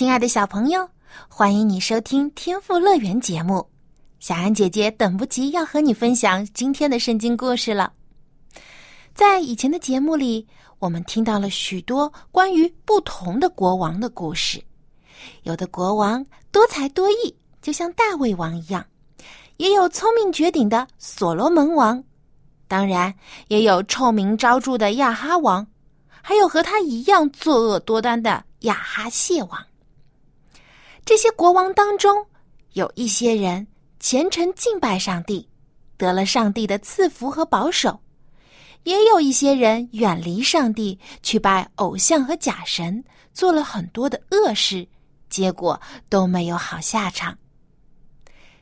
亲爱的小朋友，欢迎你收听《天赋乐园》节目。小安姐姐等不及要和你分享今天的圣经故事了。在以前的节目里，我们听到了许多关于不同的国王的故事。有的国王多才多艺，就像大卫王一样；也有聪明绝顶的所罗门王，当然也有臭名昭著的亚哈王，还有和他一样作恶多端的亚哈谢王。这些国王当中，有一些人虔诚敬拜上帝，得了上帝的赐福和保守；也有一些人远离上帝，去拜偶像和假神，做了很多的恶事，结果都没有好下场。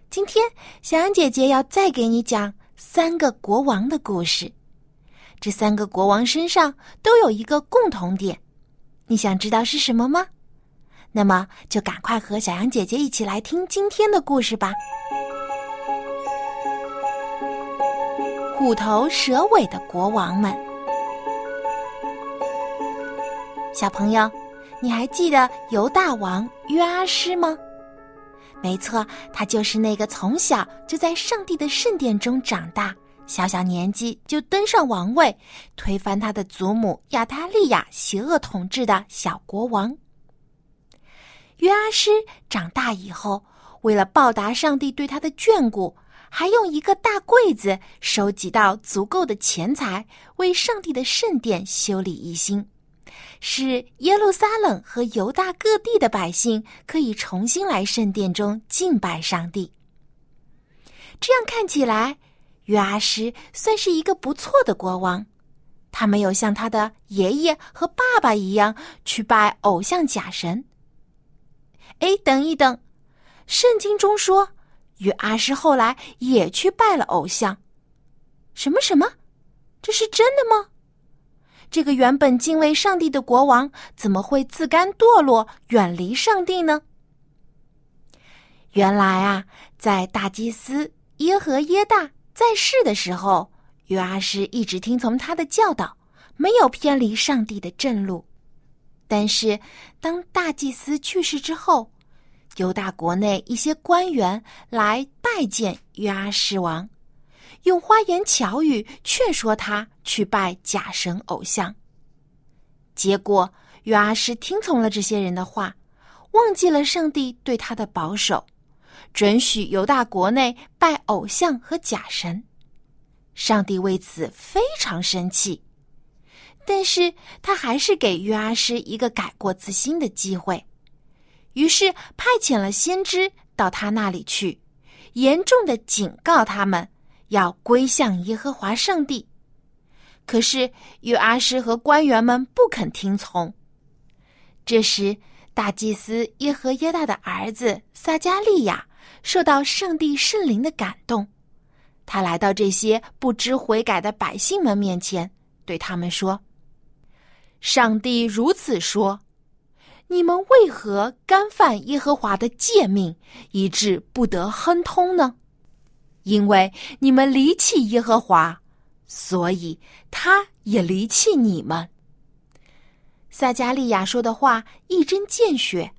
今天，小安姐姐要再给你讲三个国王的故事。这三个国王身上都有一个共同点，你想知道是什么吗？那么，就赶快和小羊姐姐一起来听今天的故事吧。虎头蛇尾的国王们，小朋友，你还记得犹大王约阿施吗？没错，他就是那个从小就在上帝的圣殿中长大，小小年纪就登上王位，推翻他的祖母亚他利亚邪恶统治的小国王。约阿施长大以后，为了报答上帝对他的眷顾，还用一个大柜子收集到足够的钱财，为上帝的圣殿修理一新，使耶路撒冷和犹大各地的百姓可以重新来圣殿中敬拜上帝。这样看起来，约阿施算是一个不错的国王。他没有像他的爷爷和爸爸一样去拜偶像假神。哎，等一等，圣经中说，约阿施后来也去拜了偶像。什么什么？这是真的吗？这个原本敬畏上帝的国王，怎么会自甘堕落，远离上帝呢？原来啊，在大祭司耶和耶大在世的时候，约阿施一直听从他的教导，没有偏离上帝的正路。但是，当大祭司去世之后，犹大国内一些官员来拜见约阿施王，用花言巧语劝说他去拜假神偶像。结果，约阿施听从了这些人的话，忘记了上帝对他的保守，准许犹大国内拜偶像和假神。上帝为此非常生气。但是他还是给约阿施一个改过自新的机会，于是派遣了先知到他那里去，严重的警告他们要归向耶和华上帝。可是约阿施和官员们不肯听从。这时，大祭司耶和耶大的儿子撒加利亚受到上帝圣灵的感动，他来到这些不知悔改的百姓们面前，对他们说。上帝如此说：“你们为何干犯耶和华的诫命，以致不得亨通呢？因为你们离弃耶和华，所以他也离弃你们。”撒加利亚说的话一针见血，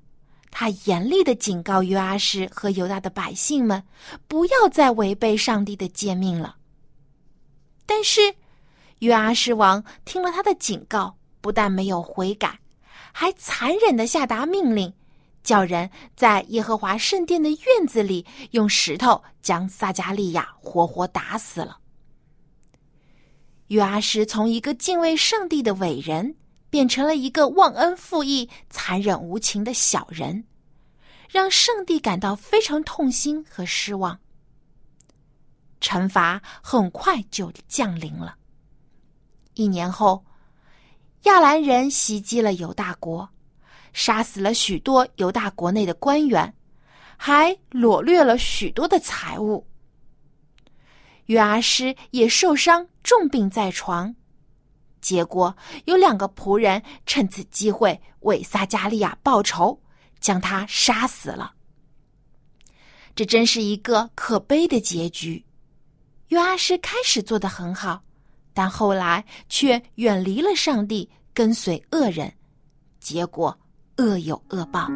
他严厉的警告约阿施和犹大的百姓们，不要再违背上帝的诫命了。但是，约阿施王听了他的警告。不但没有悔改，还残忍的下达命令，叫人在耶和华圣殿的院子里用石头将撒加利亚活活打死了。约阿施从一个敬畏上帝的伟人，变成了一个忘恩负义、残忍无情的小人，让上帝感到非常痛心和失望。惩罚很快就降临了。一年后。亚兰人袭击了犹大国，杀死了许多犹大国内的官员，还掳掠了许多的财物。约阿施也受伤，重病在床。结果有两个仆人趁此机会为撒加利亚报仇，将他杀死了。这真是一个可悲的结局。约阿施开始做得很好，但后来却远离了上帝，跟随恶人，结果恶有恶报。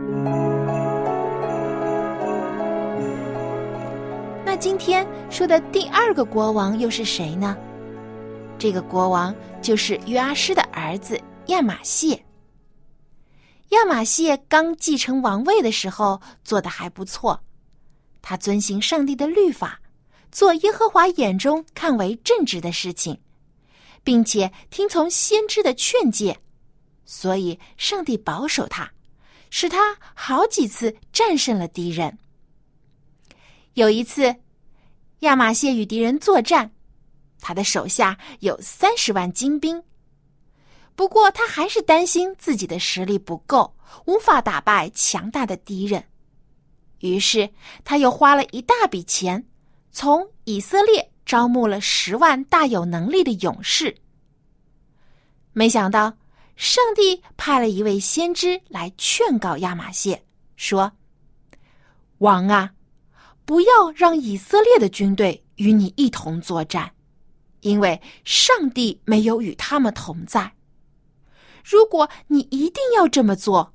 那今天说的第二个国王又是谁呢？这个国王就是约阿施的儿子亚玛谢。亚玛谢刚继承王位的时候做的还不错，他遵行上帝的律法，做耶和华眼中看为正直的事情，并且听从先知的劝诫，所以上帝保守他，使他好几次战胜了敌人。有一次，亚马谢与敌人作战。他的手下有三十万精兵，不过他还是担心自己的实力不够，无法打败强大的敌人。于是他又花了一大笔钱，从以色列招募了十万大有能力的勇士。没想到，上帝派了一位先知来劝告亚玛谢，说：“王啊，不要让以色列的军队与你一同作战。”因为上帝没有与他们同在。如果你一定要这么做，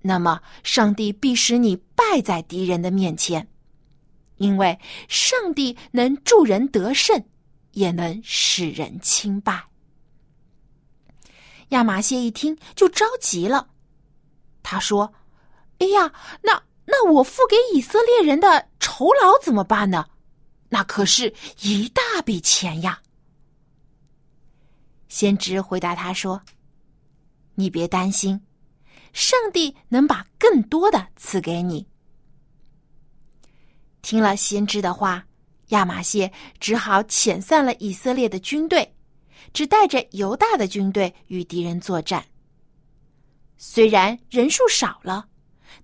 那么上帝必使你败在敌人的面前。因为上帝能助人得胜，也能使人清败。亚玛谢一听就着急了，他说：“哎呀，那那我付给以色列人的酬劳怎么办呢？那可是一大笔钱呀！”先知回答他说：“你别担心，上帝能把更多的赐给你。”听了先知的话，亚玛谢只好遣散了以色列的军队，只带着犹大的军队与敌人作战。虽然人数少了，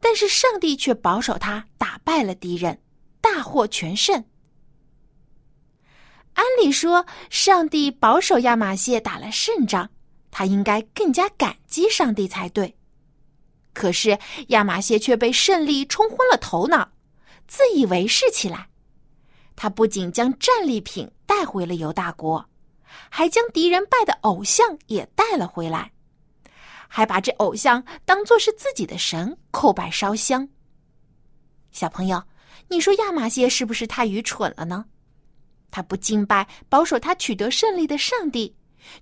但是上帝却保守他打败了敌人，大获全胜。按理说，上帝保守亚玛谢打了胜仗，他应该更加感激上帝才对。可是亚玛谢却被胜利冲昏了头脑，自以为是起来。他不仅将战利品带回了犹大国，还将敌人拜的偶像也带了回来，还把这偶像当作是自己的神叩拜烧香。小朋友，你说亚马谢是不是太愚蠢了呢？他不敬拜保守他取得胜利的上帝，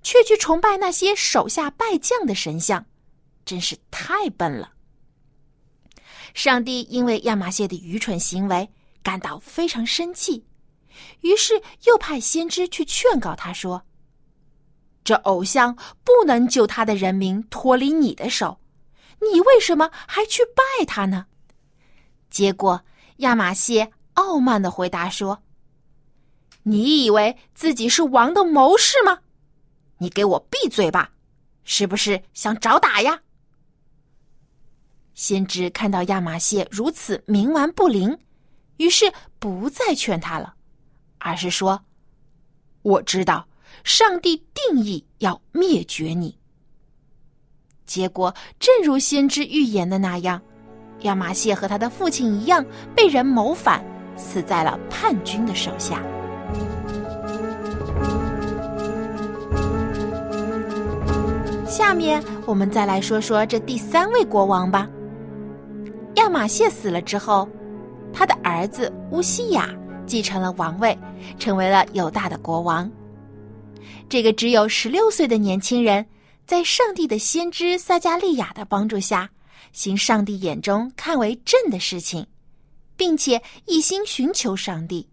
却去崇拜那些手下败将的神像，真是太笨了。上帝因为亚马谢的愚蠢行为感到非常生气，于是又派先知去劝告他说：“这偶像不能救他的人民脱离你的手，你为什么还去拜他呢？”结果亚马谢傲慢的回答说。你以为自己是王的谋士吗？你给我闭嘴吧！是不是想找打呀？先知看到亚玛谢如此冥顽不灵，于是不再劝他了，而是说：“我知道上帝定义要灭绝你。”结果正如先知预言的那样，亚玛谢和他的父亲一样，被人谋反，死在了叛军的手下。下面我们再来说说这第三位国王吧。亚玛谢死了之后，他的儿子乌西雅继承了王位，成为了犹大的国王。这个只有十六岁的年轻人，在上帝的先知撒加利亚的帮助下，行上帝眼中看为正的事情，并且一心寻求上帝。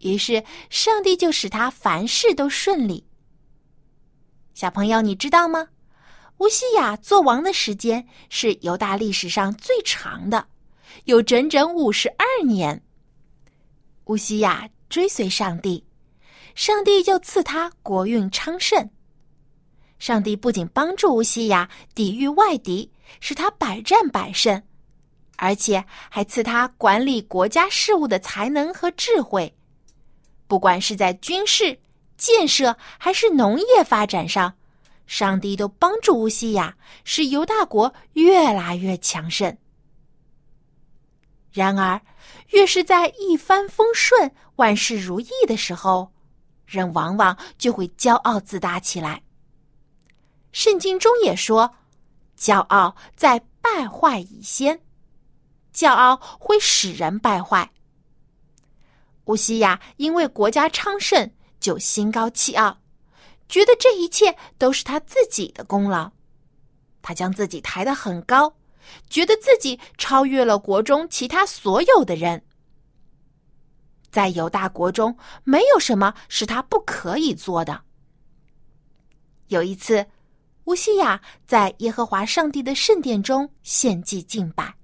于是，上帝就使他凡事都顺利。小朋友，你知道吗？乌西雅做王的时间是犹大历史上最长的，有整整五十二年。乌西雅追随上帝，上帝就赐他国运昌盛。上帝不仅帮助乌西雅抵御外敌，使他百战百胜，而且还赐他管理国家事务的才能和智慧。不管是在军事建设还是农业发展上，上帝都帮助乌西雅，使犹大国越来越强盛。然而，越是在一帆风顺、万事如意的时候，人往往就会骄傲自大起来。圣经中也说：“骄傲在败坏以先，骄傲会使人败坏。”乌西亚因为国家昌盛，就心高气傲，觉得这一切都是他自己的功劳。他将自己抬得很高，觉得自己超越了国中其他所有的人。在犹大国中，没有什么是他不可以做的。有一次。乌西亚在耶和华上帝的圣殿中献祭敬拜。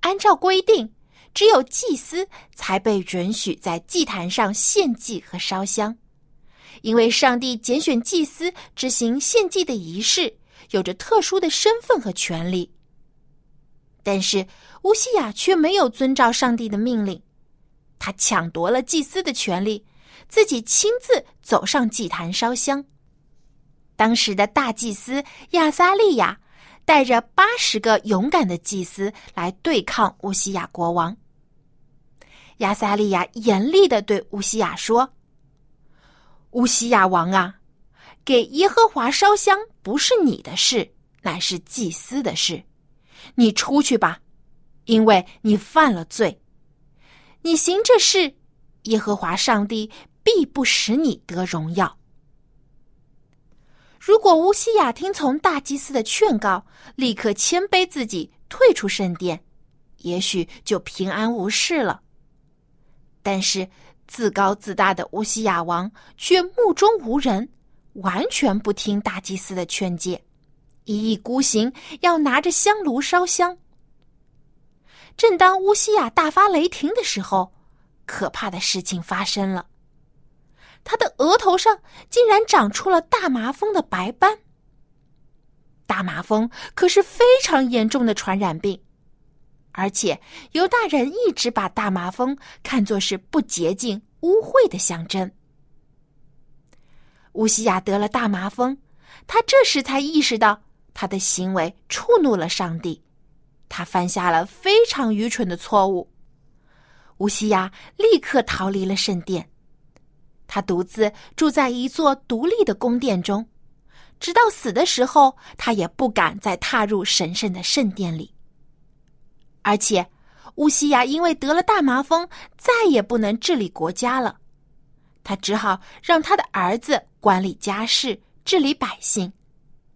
按照规定，只有祭司才被允许在祭坛上献祭和烧香，因为上帝拣选祭司执行献祭的仪式，有着特殊的身份和权利。但是乌西亚却没有遵照上帝的命令，他抢夺了祭司的权利，自己亲自走上祭坛烧香。当时的大祭司亚撒利亚带着八十个勇敢的祭司来对抗乌西亚国王。亚撒利亚严厉的对乌西亚说：“乌西亚王啊，给耶和华烧香不是你的事，乃是祭司的事。你出去吧，因为你犯了罪。你行这事，耶和华上帝必不使你得荣耀。”如果乌西亚听从大祭司的劝告，立刻谦卑自己，退出圣殿，也许就平安无事了。但是自高自大的乌西亚王却目中无人，完全不听大祭司的劝诫，一意孤行，要拿着香炉烧香。正当乌西亚大发雷霆的时候，可怕的事情发生了。他的额头上竟然长出了大麻风的白斑。大麻风可是非常严重的传染病，而且犹大人一直把大麻风看作是不洁净、污秽的象征。乌西亚得了大麻风，他这时才意识到他的行为触怒了上帝，他犯下了非常愚蠢的错误。乌西亚立刻逃离了圣殿。他独自住在一座独立的宫殿中，直到死的时候，他也不敢再踏入神圣的圣殿里。而且，乌西亚因为得了大麻风，再也不能治理国家了，他只好让他的儿子管理家事、治理百姓，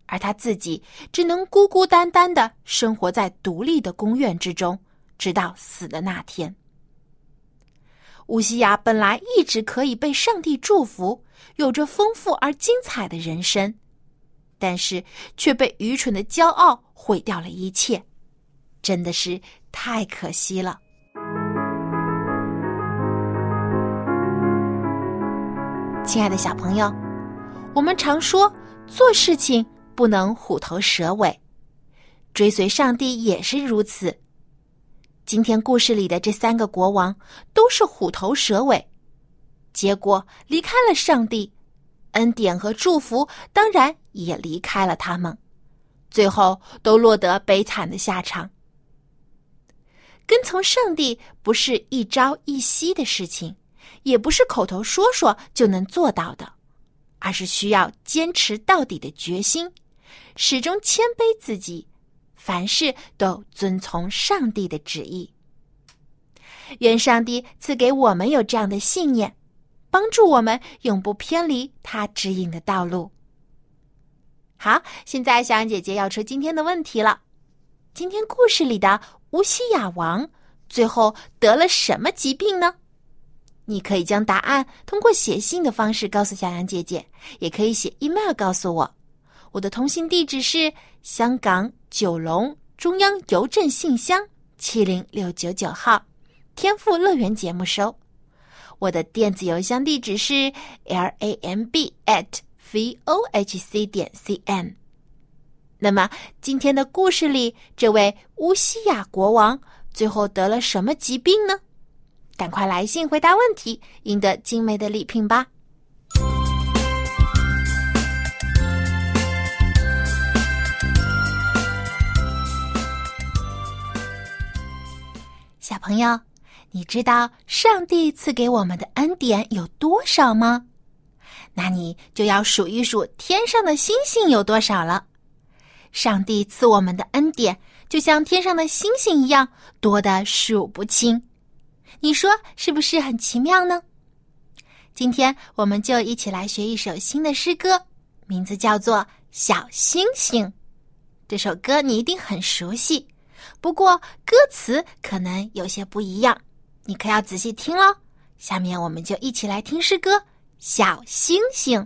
而他自己只能孤孤单单的生活在独立的宫院之中，直到死的那天。乌西亚本来一直可以被上帝祝福，有着丰富而精彩的人生，但是却被愚蠢的骄傲毁掉了一切，真的是太可惜了。亲爱的小朋友，我们常说做事情不能虎头蛇尾，追随上帝也是如此。今天故事里的这三个国王都是虎头蛇尾，结果离开了上帝，恩典和祝福当然也离开了他们，最后都落得悲惨的下场。跟从上帝不是一朝一夕的事情，也不是口头说说就能做到的，而是需要坚持到底的决心，始终谦卑自己。凡事都遵从上帝的旨意。愿上帝赐给我们有这样的信念，帮助我们永不偏离他指引的道路。好，现在小杨姐姐要出今天的问题了。今天故事里的乌西雅王最后得了什么疾病呢？你可以将答案通过写信的方式告诉小杨姐姐，也可以写 email 告诉我。我的通信地址是香港。九龙中央邮政信箱七零六九九号，天赋乐园节目收。我的电子邮箱地址是 l a m b at v o h c 点 c n。那么今天的故事里，这位乌西亚国王最后得了什么疾病呢？赶快来信回答问题，赢得精美的礼品吧！小朋友，你知道上帝赐给我们的恩典有多少吗？那你就要数一数天上的星星有多少了。上帝赐我们的恩典，就像天上的星星一样，多的数不清。你说是不是很奇妙呢？今天我们就一起来学一首新的诗歌，名字叫做《小星星》。这首歌你一定很熟悉，不过歌词可能有些不一样，你可要仔细听喽。下面我们就一起来听诗歌《小星星》。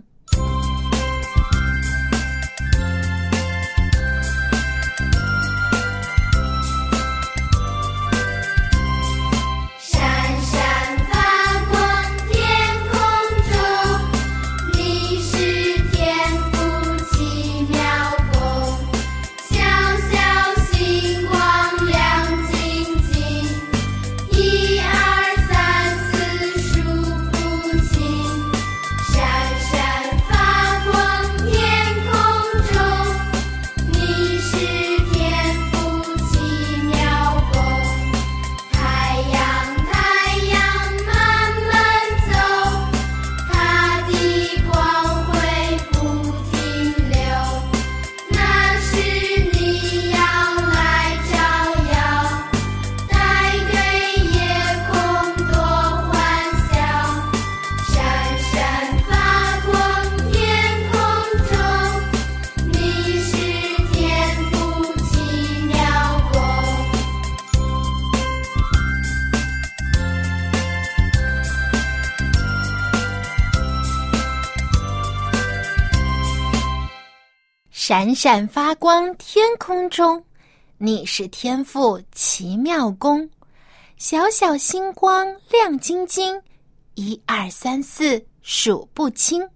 闪闪发光，天空中，你是天赋奇妙功。小小星光亮晶晶，一二三四数不清。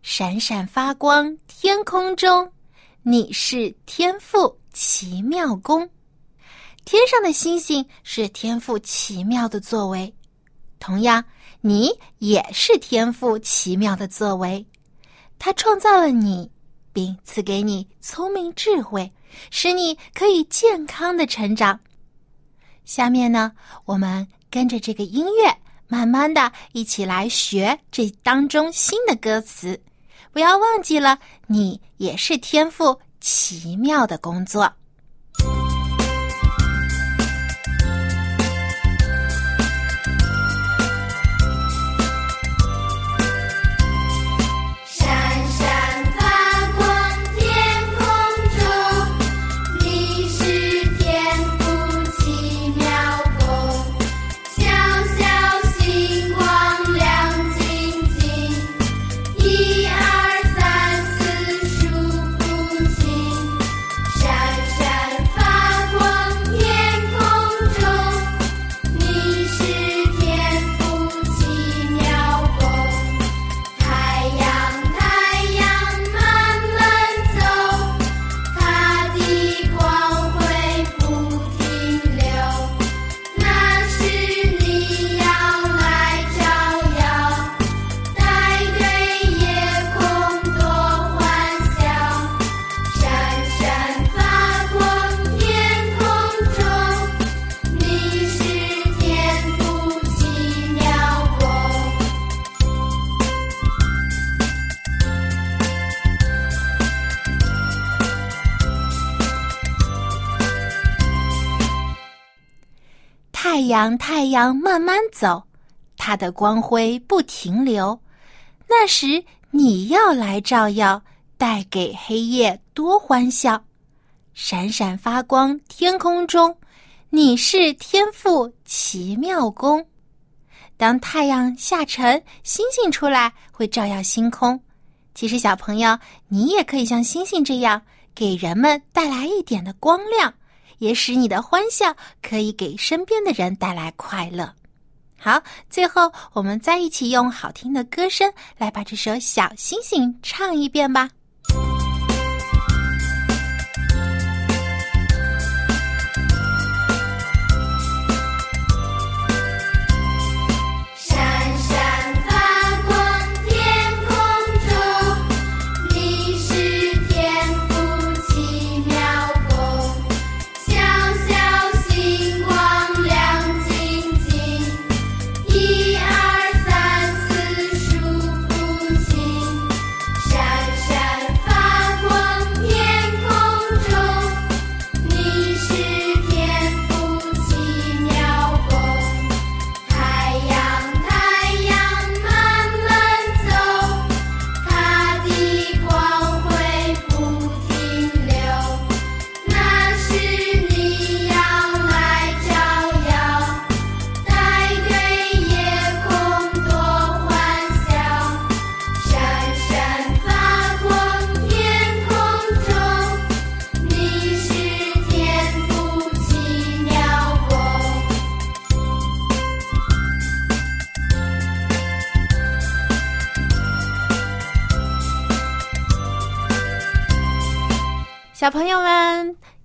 闪闪发光，天空中，你是天赋奇妙功。天上的星星是天赋奇妙的作为，同样，你也是天赋奇妙的作为。他创造了你。并赐给你聪明智慧，使你可以健康的成长。下面呢，我们跟着这个音乐，慢慢的一起来学这当中新的歌词。不要忘记了，你也是天赋奇妙的工作。当，太阳慢慢走，它的光辉不停留。那时你要来照耀，带给黑夜多欢笑。闪闪发光，天空中，你是天赋奇妙功。当太阳下沉，星星出来，会照耀星空。其实，小朋友，你也可以像星星这样，给人们带来一点的光亮。也使你的欢笑可以给身边的人带来快乐。好，最后我们再一起用好听的歌声来把这首《小星星》唱一遍吧。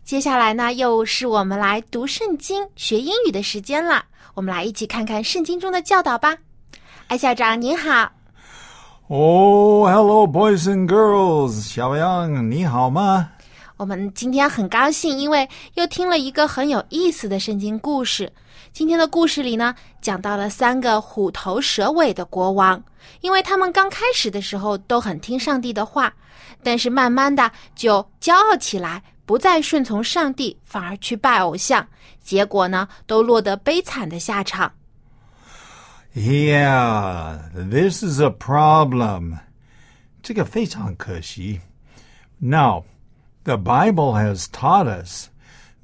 接下来呢，又是我们来读圣经、学英语的时间了。我们来一起看看圣经中的教导吧。艾校长您好。Oh, hello, boys and girls，小杨你好吗？我们今天很高兴，因为又听了一个很有意思的圣经故事。今天的故事里呢，讲到了三个虎头蛇尾的国王，因为他们刚开始的时候都很听上帝的话。但是慢慢的就骄傲起来，不再顺从上帝，反而去拜偶像，结果呢，都落得悲惨的下场。Yeah, this is a problem. 这个非常可惜。Now, the Bible has taught us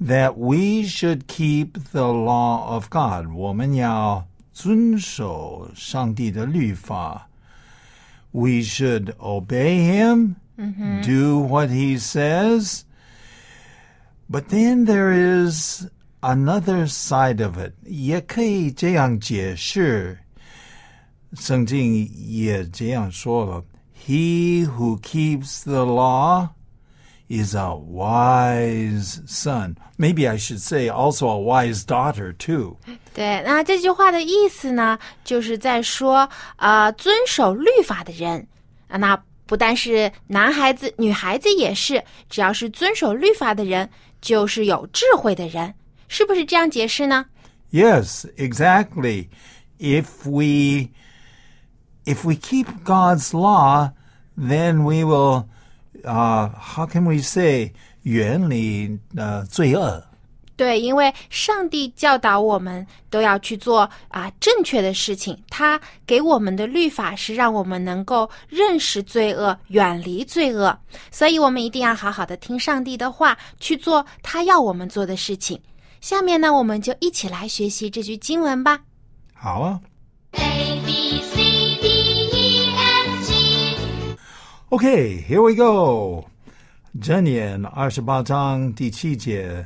that we should keep the law of God. 我们要遵守上帝的律法。We should obey Him mm-hmm. do what he says. But then there is another side of it. 也可以这样解释。圣经也这样说了：He who keeps the law is a wise son. Maybe I should say also a wise daughter too. 对，那这句话的意思呢，就是在说啊、呃，遵守律法的人啊，那不但是男孩子，女孩子也是，只要是遵守律法的人， 就是有智慧的人，是不是这样解释呢？Yes, exactly. If we if we keep God's law, then we will, uh, how can we say, 远离呃罪恶。 对，因为上帝教导我们都要去做啊正确的事情，他给我们的律法是让我们能够认识罪恶，远离罪恶，所以我们一定要好好的听上帝的话，去做他要我们做的事情。下面呢，我们就一起来学习这句经文吧。好啊。A B C D E F G。Okay, here we go。箴言二十八章第七节。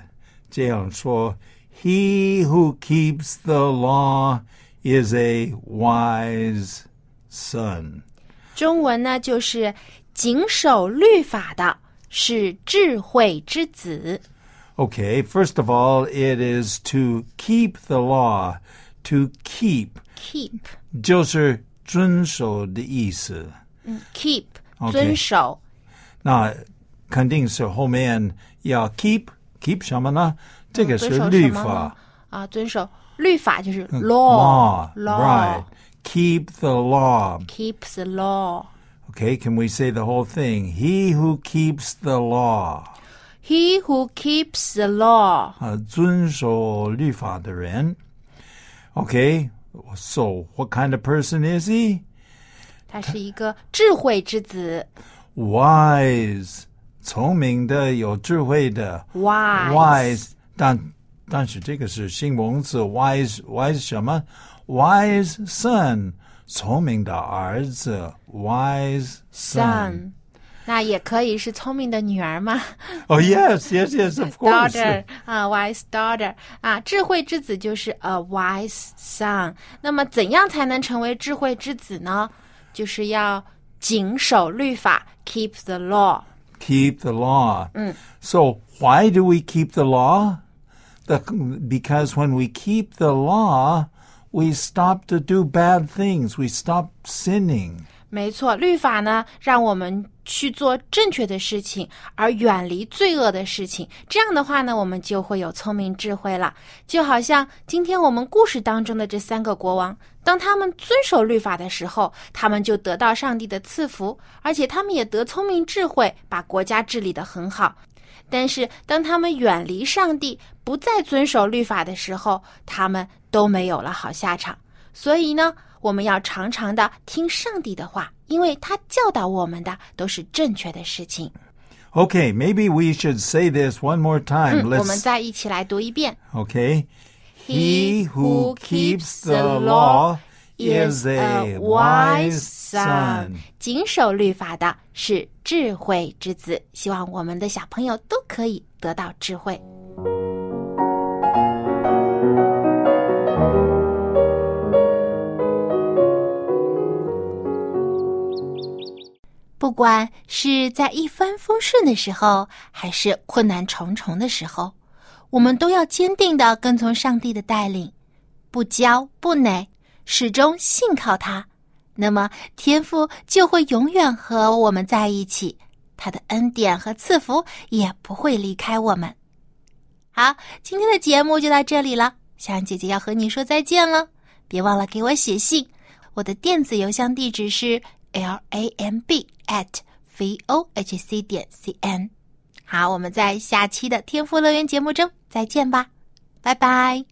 这样说：“He who keeps the law is a wise son。”中文呢，就是谨守律法的是智慧之子。Okay, first of all, it is to keep the law. To keep, keep 就是遵守的意思。嗯，keep 遵守。那肯定是后面要 keep。 keep 什么呢？这个是律法啊，遵守律法就是 law law Keep the law. Keep the law. Okay, can we say the whole thing? He who keeps the law. He who keeps the law. 啊，遵守律法的人。Okay, so what kind of person is he? 他是一个智慧之子。Wise. 聪明的、有智慧的，wise，wise，但但是这个是形容词，wise wise 什么？wise son，聪明的儿子，wise son。那也可以是聪明的女儿嘛 Oh, yes, yes, yes, of course.，daughter 啊，wise daughter 啊，智慧之子就是 a wise son。那么怎样才能成为智慧之子呢？就是要谨守律法，keep the law。Keep the law. Mm. So, why do we keep the law? The, because when we keep the law, we stop to do bad things. We stop sinning. 没错，律法呢，让我们 去做正确的事情，而远离罪恶的事情。这样的话呢，我们就会有聪明智慧了。就好像今天我们故事当中的这三个国王，当他们遵守律法的时候，他们就得到上帝的赐福，而且他们也得聪明智慧，把国家治理得很好。但是，当他们远离上帝，不再遵守律法的时候，他们都没有了好下场。所以呢，我们要常常的听上帝的话，因为他教导我们的都是正确的事情。 Okay, maybe we should say this one more time. 嗯，我们 Let's 再一起来读一遍。 Okay. He who keeps the law is a wise son. 谨守律法的是智慧之子。希望我们的小朋友都可以得到智慧。 不管是在一帆风顺的时候，还是困难重重的时候，我们都要坚定的跟从上帝的带领，不骄不馁，始终信靠他。那么天父就会永远和我们在一起，他的恩典和赐福也不会离开我们。好，今天的节目就到这里了，小安姐姐要和你说再见了，别忘了给我写信，我的电子邮箱地址是 l a m b at v o h c 点 c n。好，我们在下期的天赋乐园节目中再见吧，拜拜。